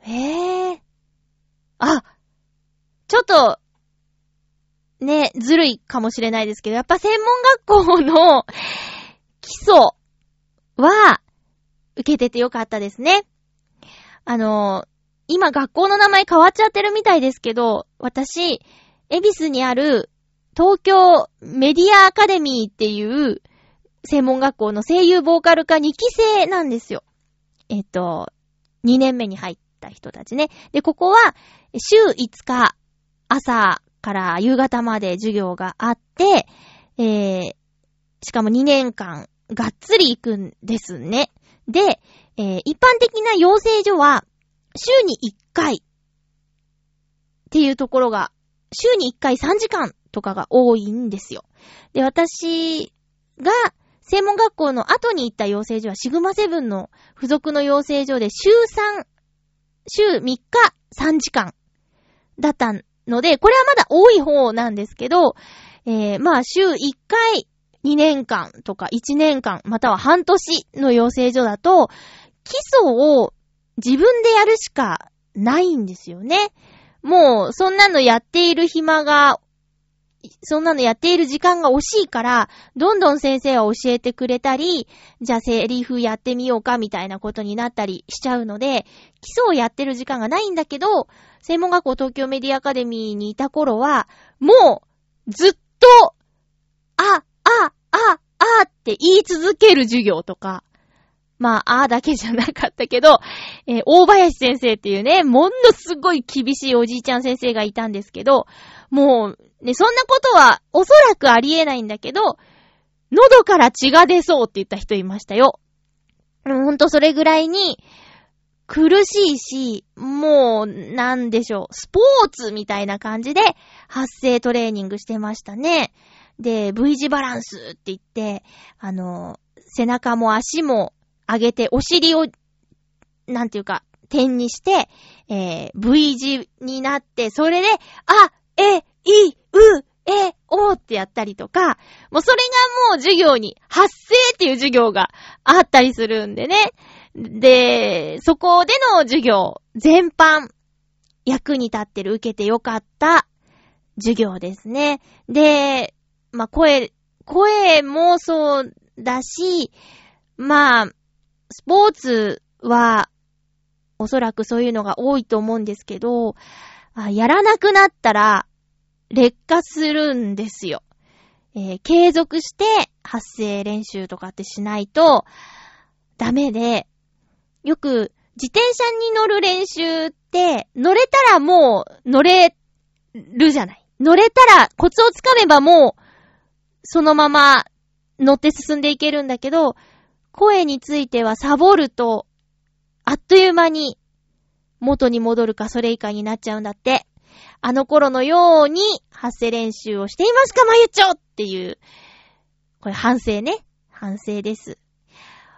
えー、あ、ちょっと、ね、ずるいかもしれないですけど、やっぱ専門学校の (laughs) 基礎は、受けててよかったですね。あの、今学校の名前変わっちゃってるみたいですけど、私、エビスにある東京メディアアカデミーっていう専門学校の声優ボーカル科2期生なんですよ。えっと、2年目に入った人たちね。で、ここは週5日朝から夕方まで授業があって、えー、しかも2年間がっつり行くんですね。で、えー、一般的な養成所は週に1回っていうところが、週に1回3時間とかが多いんですよ。で、私が専門学校の後に行った養成所はシグマセブンの付属の養成所で週3、週3日3時間だったので、これはまだ多い方なんですけど、えー、まあ週1回2年間とか1年間、または半年の養成所だと、基礎を自分でやるしかないんですよね。もう、そんなのやっている暇が、そんなのやっている時間が惜しいから、どんどん先生は教えてくれたり、じゃあセリフやってみようかみたいなことになったりしちゃうので、基礎をやってる時間がないんだけど、専門学校東京メディアアカデミーにいた頃は、もう、ずっと、あ、あ、あ、あって言い続ける授業とか、まあ、あーだけじゃなかったけど、えー、大林先生っていうね、ものすごい厳しいおじいちゃん先生がいたんですけど、もう、ね、そんなことはおそらくありえないんだけど、喉から血が出そうって言った人いましたよ。ほんとそれぐらいに、苦しいし、もう、なんでしょう、スポーツみたいな感じで発声トレーニングしてましたね。で、V 字バランスって言って、あの、背中も足も上げて、お尻を、なんていうか、点にして、えー、V 字になって、それで、あ、え、い、う、え、おってやったりとか、もうそれがもう授業に、発声っていう授業があったりするんでね。で、そこでの授業、全般、役に立ってる、受けてよかった授業ですね。で、まあ、声、声もそうだし、まあ、スポーツは、おそらくそういうのが多いと思うんですけど、やらなくなったら、劣化するんですよ。えー、継続して発声練習とかってしないとダメで、よく自転車に乗る練習って乗れたらもう乗れるじゃない。乗れたらコツをつかめばもうそのまま乗って進んでいけるんだけど、声についてはサボるとあっという間に元に戻るかそれ以下になっちゃうんだって。あの頃のように発声練習をしていますか、まゆちょっていう、これ反省ね。反省です。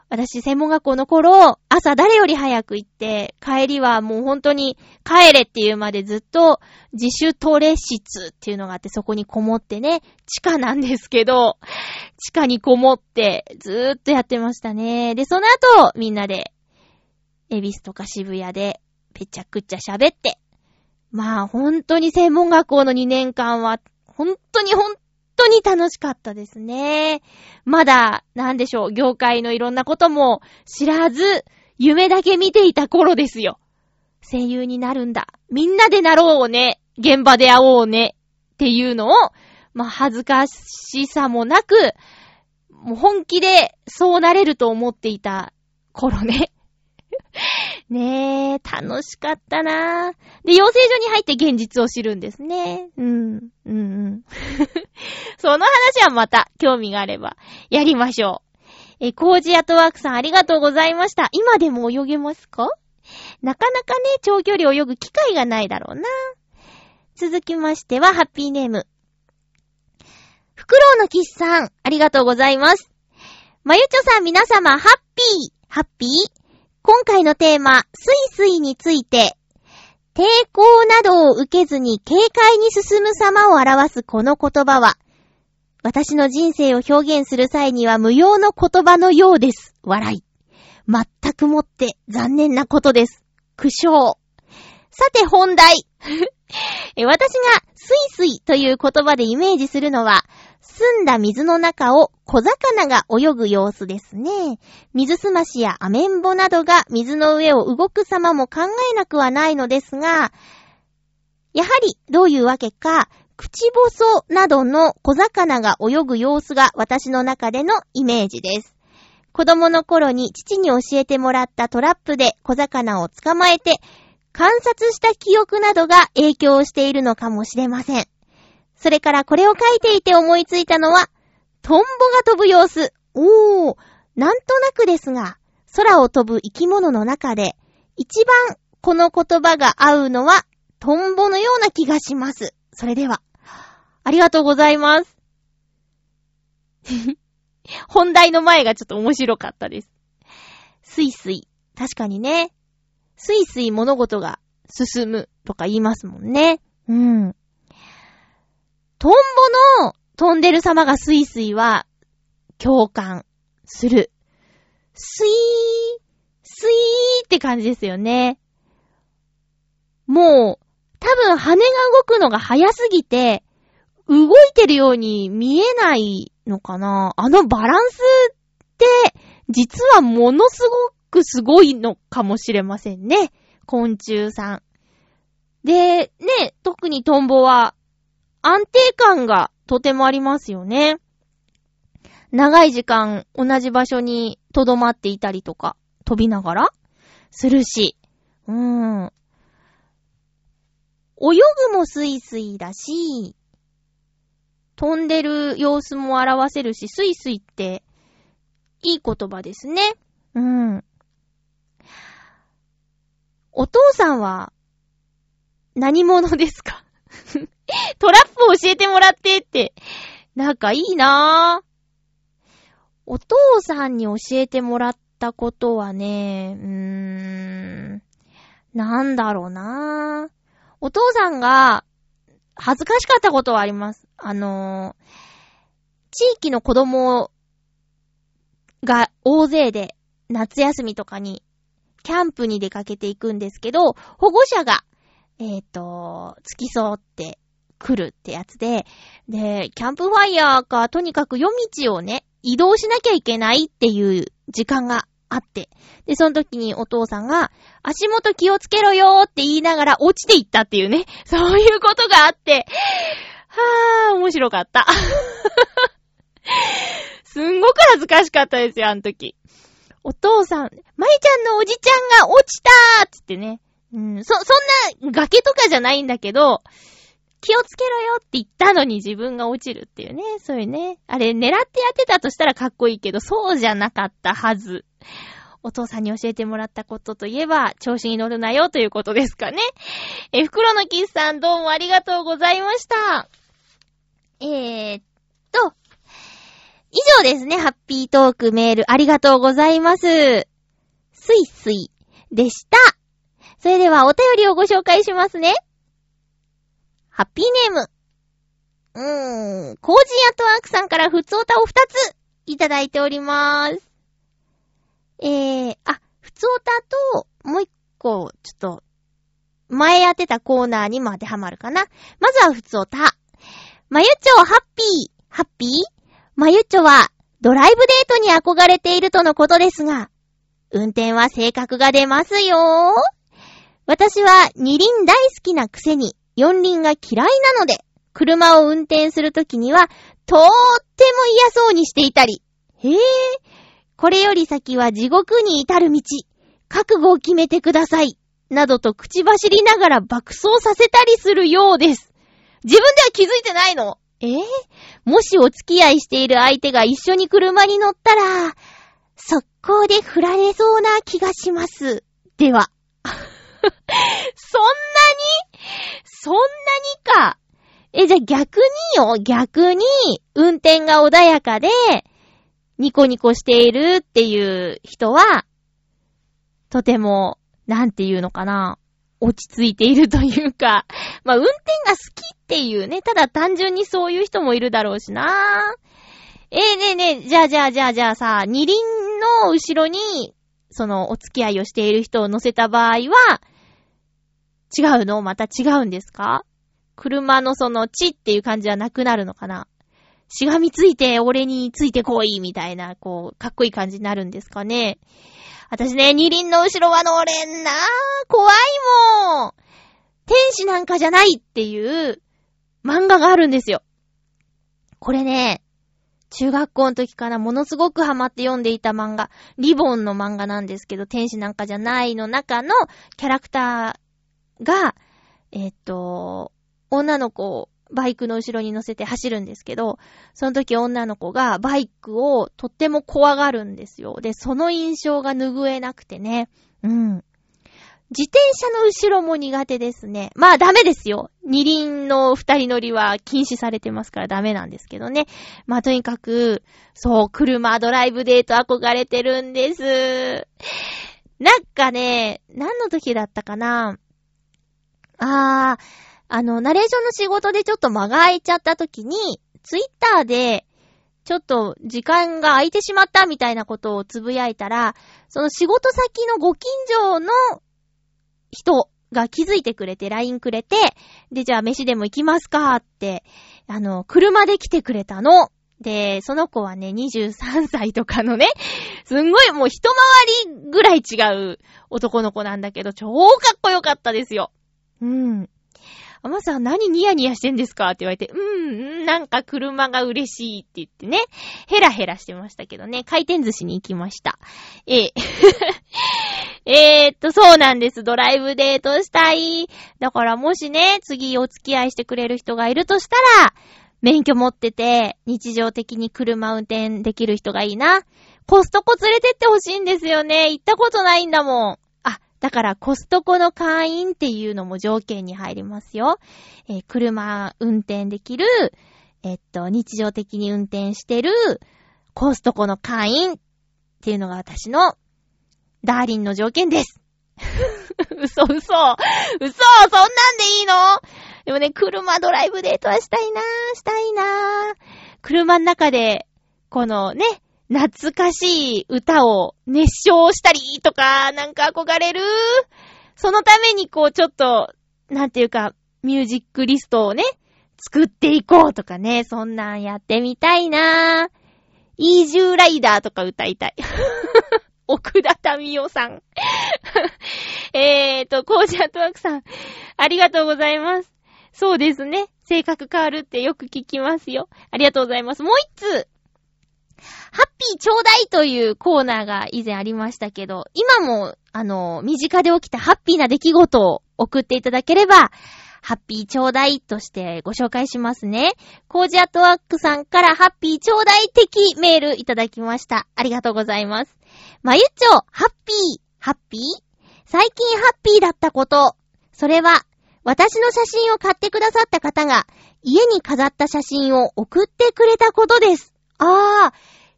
私、専門学校の頃、朝誰より早く行って、帰りはもう本当に帰れっていうまでずっと自主トレ室っていうのがあって、そこにこもってね、地下なんですけど、地下にこもってずーっとやってましたね。で、その後、みんなで、エビスとか渋谷で、ぺちゃくちゃ喋って、まあ、本当に専門学校の2年間は、本当に本当に楽しかったですね。まだ、なんでしょう、業界のいろんなことも知らず、夢だけ見ていた頃ですよ。声優になるんだ。みんなでなろうね。現場で会おうね。っていうのを、まあ、恥ずかしさもなく、もう本気でそうなれると思っていた頃ね。(laughs) ねえ、楽しかったなぁ。で、養成所に入って現実を知るんですね。うん、うん、うん。(laughs) その話はまた、興味があれば、やりましょう。え、コージアトワークさんありがとうございました。今でも泳げますか？なかなかね、長距離泳ぐ機会がないだろうな。続きましては、ハッピーネーム。フクロウのキスさん、ありがとうございます。まゆちょさん皆様、ハッピー、ハッピー？今回のテーマ、スイスイについて、抵抗などを受けずに軽快に進む様を表すこの言葉は、私の人生を表現する際には無用の言葉のようです。笑い。全くもって残念なことです。苦笑。さて本題。(laughs) 私がスイスイという言葉でイメージするのは、澄んだ水の中を小魚が泳ぐ様子ですね。水すましやアメンボなどが水の上を動く様も考えなくはないのですが、やはりどういうわけか、口細などの小魚が泳ぐ様子が私の中でのイメージです。子供の頃に父に教えてもらったトラップで小魚を捕まえて観察した記憶などが影響しているのかもしれません。それからこれを書いていて思いついたのは、トンボが飛ぶ様子。おー、なんとなくですが、空を飛ぶ生き物の中で、一番この言葉が合うのは、トンボのような気がします。それでは、ありがとうございます。(laughs) 本題の前がちょっと面白かったです。スイスイ。確かにね。スイスイ物事が進むとか言いますもんね。うん。トンボの飛んでる様がスイスイは共感する。スイー、スイーって感じですよね。もう、多分羽が動くのが早すぎて、動いてるように見えないのかなあのバランスって、実はものすごくすごいのかもしれませんね。昆虫さん。で、ね、特にトンボは安定感がとてもありますよね。長い時間同じ場所に留まっていたりとか、飛びながらするし。うーん。泳ぐもスイスイだし、飛んでる様子も表せるし、スイスイっていい言葉ですね。うん。お父さんは、何者ですか？(laughs) トラップを教えてもらってって、なんかいいなぁ。お父さんに教えてもらったことはね、うーん、なんだろうなぁ。お父さんが、恥ずかしかったことはあります。あのー、地域の子供が大勢で夏休みとかにキャンプに出かけていくんですけど、保護者が、えっ、ー、と、付き添って来るってやつで、で、キャンプファイヤーか、とにかく夜道をね、移動しなきゃいけないっていう時間があって、で、その時にお父さんが、足元気をつけろよーって言いながら落ちていったっていうね、(laughs) そういうことがあって、はぁ、面白かった。(laughs) すんごく恥ずかしかったですよ、あの時。お父さん、まいちゃんのおじちゃんが落ちたーっつってね。うん、そ、そんな崖とかじゃないんだけど、気をつけろよって言ったのに自分が落ちるっていうね。そういうね。あれ、狙ってやってたとしたらかっこいいけど、そうじゃなかったはず。お父さんに教えてもらったことといえば、調子に乗るなよということですかね。え、袋のキスさんどうもありがとうございました。えー、っと、以上ですね。ハッピートークメールありがとうございます。すいすいでした。それではお便りをご紹介しますね。ハッピーネーム。うーん、コージーアトワークさんからふつおたを2ついただいております。えー、あ、ふつおたと、もう一個、ちょっと、前やってたコーナーにも当てはまるかな。まずはふつおた。まゆちょハッピー、ハッピー？まゆちょはドライブデートに憧れているとのことですが、運転は性格が出ますよ私は二輪大好きなくせに四輪が嫌いなので、車を運転するときには、とーっても嫌そうにしていたり。へえ、これより先は地獄に至る道。覚悟を決めてください。などと口走りながら爆走させたりするようです。自分では気づいてないのえー、もしお付き合いしている相手が一緒に車に乗ったら、速攻で振られそうな気がします。では。(laughs) そんなにか。え、じゃあ逆によ、逆に、運転が穏やかで、ニコニコしているっていう人は、とても、なんていうのかな。落ち着いているというか、(laughs) まあ、運転が好きっていうね、ただ単純にそういう人もいるだろうしな。えー、ねえねえ、じゃあじゃあじゃあじゃあさ、二輪の後ろに、その、お付き合いをしている人を乗せた場合は、違うの？また違うんですか？車のその、地っていう感じはなくなるのかな？しがみついて、俺についてこい、みたいな、こう、かっこいい感じになるんですかね？私ね、二輪の後ろは乗れんな怖いもん。天使なんかじゃないっていう漫画があるんですよ。これね、中学校の時からものすごくハマって読んでいた漫画、リボンの漫画なんですけど、天使なんかじゃないの中のキャラクターが、えっと、女の子をバイクの後ろに乗せて走るんですけど、その時女の子がバイクをとっても怖がるんですよ。で、その印象が拭えなくてね。うん。自転車の後ろも苦手ですね。まあダメですよ。二輪の二人乗りは禁止されてますからダメなんですけどね。まあとにかく、そう、車ドライブデート憧れてるんです。なんかね、何の時だったかなあー、あの、ナレーションの仕事でちょっと間が空いちゃった時に、ツイッターで、ちょっと時間が空いてしまったみたいなことをつぶやいたら、その仕事先のご近所の人が気づいてくれて LINE くれて、で、じゃあ飯でも行きますかって、あの、車で来てくれたの。で、その子はね、23歳とかのね、すんごいもう一回りぐらい違う男の子なんだけど、超かっこよかったですよ。うん。あまさん何ニヤニヤしてんですか？って言われて、うーん、なんか車が嬉しいって言ってね、ヘラヘラしてましたけどね、回転寿司に行きました。ええ。(laughs) えーっと、そうなんです。ドライブデートしたい。だからもしね、次お付き合いしてくれる人がいるとしたら、免許持ってて、日常的に車運転できる人がいいな。コストコ連れてってほしいんですよね。行ったことないんだもん。だからコストコの会員っていうのも条件に入りますよ。えー、車運転できる、えっと、日常的に運転してるコストコの会員っていうのが私のダーリンの条件です。(laughs) 嘘嘘。嘘そんなんでいいの？でもね、車ドライブデートはしたいなー、したいなー。車の中で、このね、懐かしい歌を熱唱したりとか、なんか憧れる？そのためにこうちょっと、なんていうか、ミュージックリストをね、作っていこうとかね、そんなんやってみたいなぁ。イージューライダーとか歌いたい。(laughs) 奥田民生さん。(laughs) えーと、コージアットワークさん、ありがとうございます。そうですね。性格変わるってよく聞きますよ。ありがとうございます。もう一つ、ハッピーちょうだいというコーナーが以前ありましたけど、今も、あの、身近で起きたハッピーな出来事を送っていただければ、ハッピーちょうだいとしてご紹介しますね。コージアトワークさんからハッピーちょうだい的メールいただきました。ありがとうございます。まゆっちょ、ハッピー、ハッピー？最近ハッピーだったこと。それは、私の写真を買ってくださった方が、家に飾った写真を送ってくれたことです。ああ、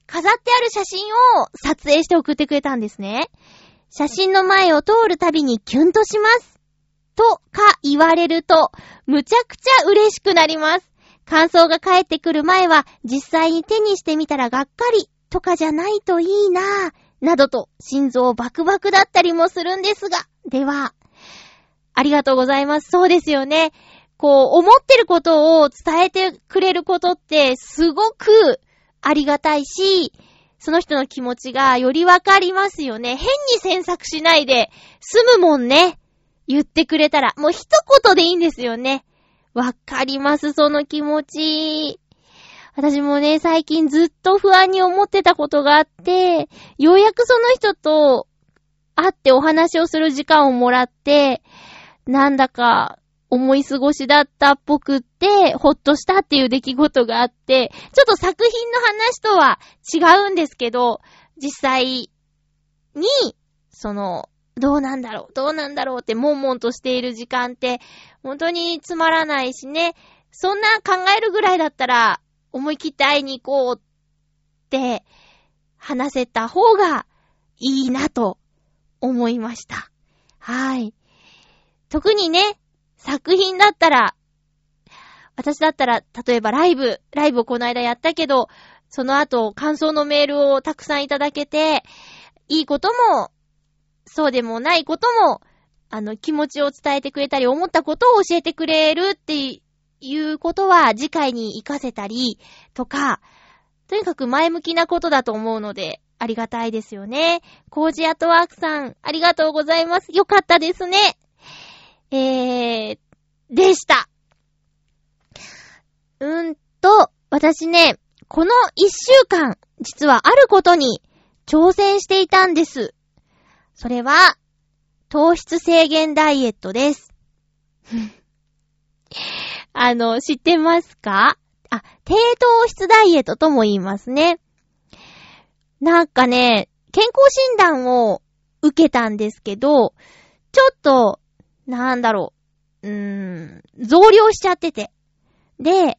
飾ってある写真を撮影して送ってくれたんですね。写真の前を通るたびにキュンとします。とか言われると、むちゃくちゃ嬉しくなります。感想が返ってくる前は、実際に手にしてみたらがっかりとかじゃないといいなぁ、などと心臓バクバクだったりもするんですが、では、ありがとうございます。そうですよね。こう、思ってることを伝えてくれることってすごくありがたいし、その人の気持ちがよりわかりますよね。変に詮索しないで済むもんね。言ってくれたら。もう一言でいいんですよね。わかります、その気持ち。私もね、最近ずっと不安に思ってたことがあって、ようやくその人と会ってお話をする時間をもらって、なんだか思い過ごしだったっぽくって、ほっとしたっていう出来事があって、ちょっと作品の話とは違うんですけど、実際に、その、どうなんだろう、どうなんだろうって悶々としている時間って、本当につまらないしね、そんな考えるぐらいだったら、思い切って会いに行こうって話せた方がいいなと思いました。はい。特にね、作品だったら、私だったら、例えばライブ、ライブをこの間やったけど、その後感想のメールをたくさんいただけて、いいことも、そうでもないことも、あの、気持ちを伝えてくれたり、思ったことを教えてくれるっていうことは次回に活かせたりとか、とにかく前向きなことだと思うので、ありがたいですよね。コージアトワークさん、ありがとうございます。よかったですね。えー、でした。うーんと、私ね、この一週間、実はあることに挑戦していたんです。それは、糖質制限ダイエットです。(laughs) あの、知ってますか？あ、低糖質ダイエットとも言いますね。なんかね、健康診断を受けたんですけど、ちょっと、なんだろう、うーん、増量しちゃってて。で、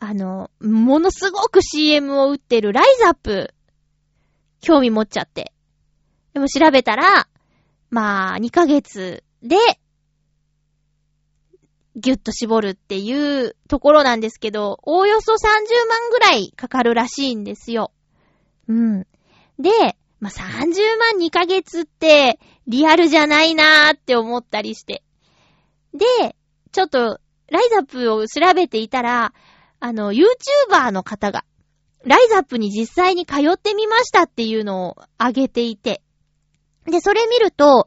あの、ものすごく CM を打ってるライザップ、興味持っちゃって。でも調べたら、まあ、2ヶ月でギュッと絞るっていうところなんですけど、おおよそ30万ぐらいかかるらしいんですよ。うん。で、まあ、30万2ヶ月ってリアルじゃないなーって思ったりして。で、ちょっと、ライザップを調べていたら、あの、YouTuber の方が、ライザップに実際に通ってみましたっていうのをあげていて。で、それ見ると、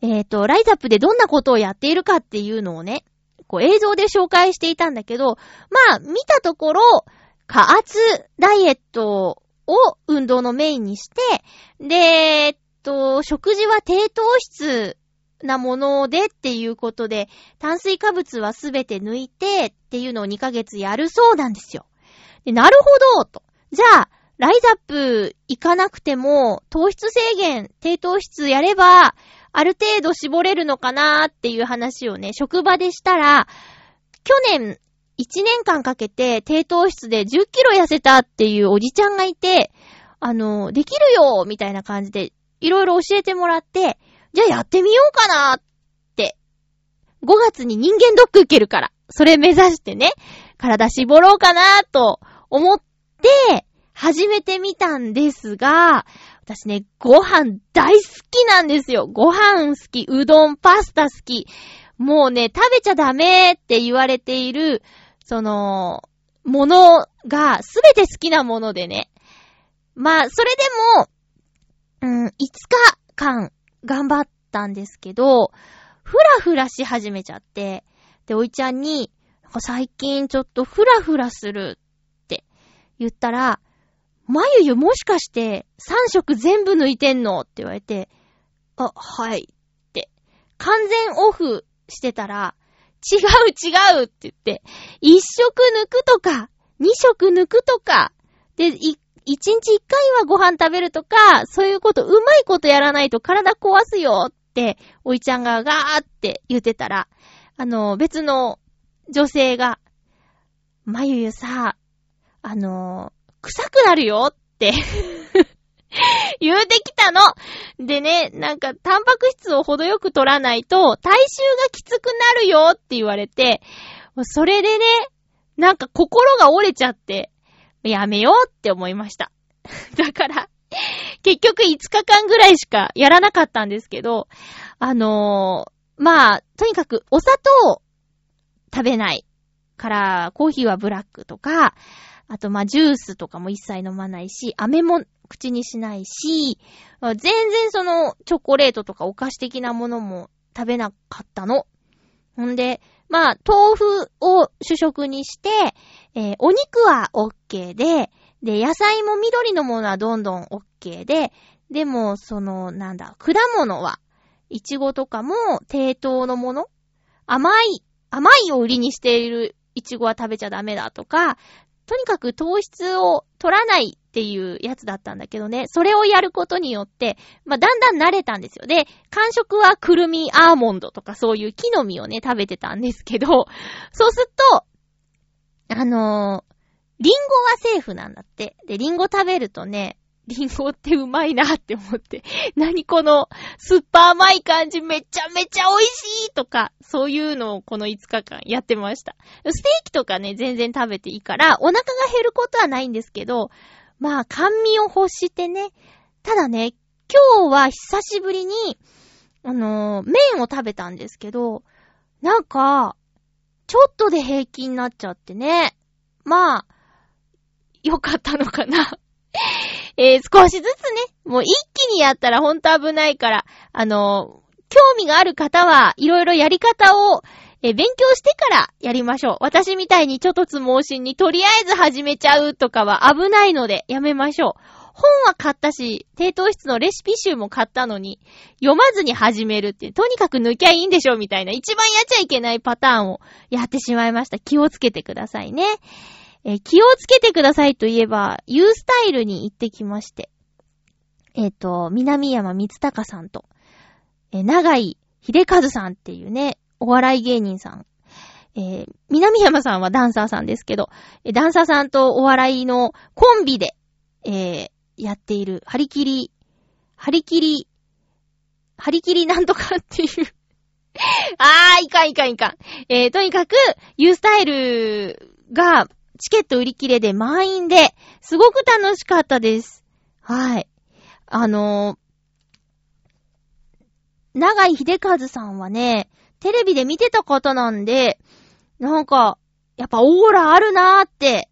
えっ、ー、と、ライザップでどんなことをやっているかっていうのをね、こう映像で紹介していたんだけど、まあ、見たところ、加圧ダイエットを運動のメインにして、で、えっと、食事は低糖質なものでっていうことで、炭水化物はすべて抜いてっていうのを2ヶ月やるそうなんですよ。でなるほど、と。じゃあ、ライザップ行かなくても、糖質制限、低糖質やれば、ある程度絞れるのかなーっていう話をね、職場でしたら、去年、1年間かけて低糖質で10キロ痩せたっていうおじちゃんがいて、あの、できるよみたいな感じで、いろいろ教えてもらって、じゃあやってみようかなって。5月に人間ドック受けるから、それ目指してね、体絞ろうかなと思って、始めてみたんですが、私ね、ご飯大好きなんですよ。ご飯好き、うどん、パスタ好き。もうね、食べちゃダメって言われている、その、ものがすべて好きなものでね。まあ、それでも、うん、5日間頑張ったんですけど、ふらふらし始めちゃって、で、おいちゃんに、最近ちょっとふらふらするって言ったら、まゆゆもしかして3色全部抜いてんの？って言われて、あ、はいって。完全オフしてたら、違う違うって言って、1色抜くとか、2色抜くとか、で、い、1日1回はご飯食べるとか、そういうこと、うまいことやらないと体壊すよって、おいちゃんがガーって言ってたら、あの、別の女性が、まゆゆさ、あの、臭くなるよって。(laughs) 言うてきたの。でね、なんか、タンパク質を程よく取らないと、体臭がきつくなるよって言われて、それでね、なんか心が折れちゃって、やめようって思いました。(laughs) だから、結局5日間ぐらいしかやらなかったんですけど、あのー、まあ、とにかくお砂糖食べない。から、コーヒーはブラックとか、あと、まあ、ジュースとかも一切飲まないし、飴も口にしないし、全然その、チョコレートとかお菓子的なものも食べなかったの。ほんで、まあ、豆腐を主食にして、えー、お肉は OK で、で、野菜も緑のものはどんどん OK で、でも、その、なんだ、果物は、いちごとかも低糖のもの甘い、甘いを売りにしているいちごは食べちゃダメだとか、とにかく糖質を取らないっていうやつだったんだけどね、それをやることによって、まあ、だんだん慣れたんですよ。で、感触はくるみアーモンドとかそういう木の実をね、食べてたんですけど、(laughs) そうすると、あのー、リンゴはセーフなんだって。で、リンゴ食べるとね、リンゴってうまいなって思って。(laughs) 何この、スーパー甘い感じめちゃめちゃ美味しいとか、そういうのをこの5日間やってました。ステーキとかね、全然食べていいから、お腹が減ることはないんですけど、まあ、甘味を欲してね。ただね、今日は久しぶりに、あのー、麺を食べたんですけど、なんか、ちょっとで平気になっちゃってね。まあ、よかったのかな (laughs) えー、少しずつね、もう一気にやったらほんと危ないから、あのー、興味がある方はいろいろやり方を、え、勉強してからやりましょう。私みたいにちょっとつ盲信にとりあえず始めちゃうとかは危ないのでやめましょう。本は買ったし、低糖質のレシピ集も買ったのに、読まずに始めるってとにかく抜きゃいいんでしょみたいな、一番やっちゃいけないパターンをやってしまいました。気をつけてくださいね。え、気をつけてくださいといえば、ユースタイルに行ってきまして。えっ、ー、と、南山光隆さんと、え、長井秀和さんっていうね、お笑い芸人さん。えー、南山さんはダンサーさんですけど、ダンサーさんとお笑いのコンビで、えー、やっている、張り切り、張り切り、張り切りなんとかっていう (laughs) あー、いかんいかんいかん。えー、とにかく、ユースタイルが、チケット売り切れで満員で、すごく楽しかったです。はい。あのー、長井秀和さんはね、テレビで見てた方なんで、なんか、やっぱオーラあるなーって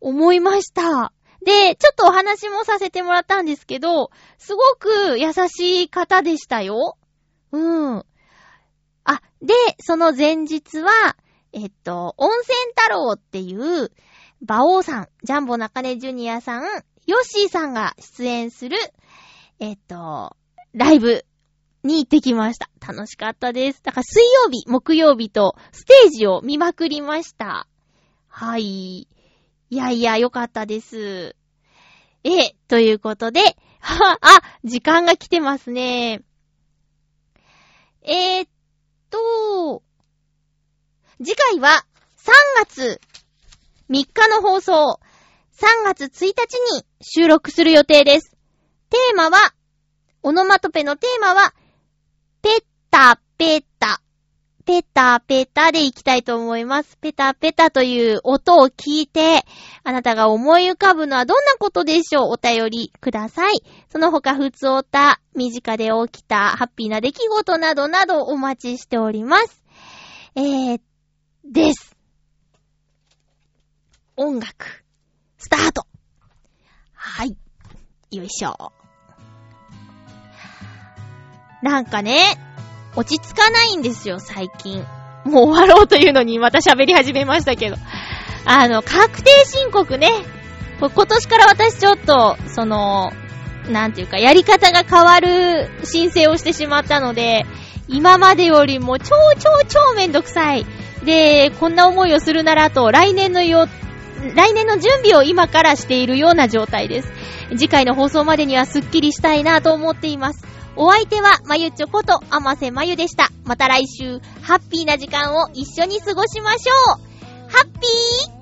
思いました。で、ちょっとお話もさせてもらったんですけど、すごく優しい方でしたよ。うん。あ、で、その前日は、えっと、温泉太郎っていう、馬王さん、ジャンボ中根ジュニアさん、ヨッシーさんが出演する、えっと、ライブに行ってきました。楽しかったです。だから水曜日、木曜日とステージを見まくりました。はい。いやいや、よかったです。え、ということで、は、(laughs) あ、時間が来てますね。えー、っと、次回は3月3日の放送、3月1日に収録する予定です。テーマは、オノマトペのテーマは、ペッタペッタ。ペタペタでいきたいと思います。ペタペタという音を聞いて、あなたが思い浮かぶのはどんなことでしょう？お便りください。その他、普通おた、身近で起きたハッピーな出来事などなどお待ちしております。えー、です。音楽、スタートはい。よいしょ。なんかね、落ち着かないんですよ、最近。もう終わろうというのにまた喋り始めましたけど。あの、確定申告ね。今年から私ちょっと、その、なんていうか、やり方が変わる申請をしてしまったので、今までよりも超超超めんどくさい。で、こんな思いをするならと、来年のよ、来年の準備を今からしているような状態です。次回の放送までにはスッキリしたいなと思っています。お相手は、まゆちょこと、あませまゆでした。また来週、ハッピーな時間を一緒に過ごしましょうハッピー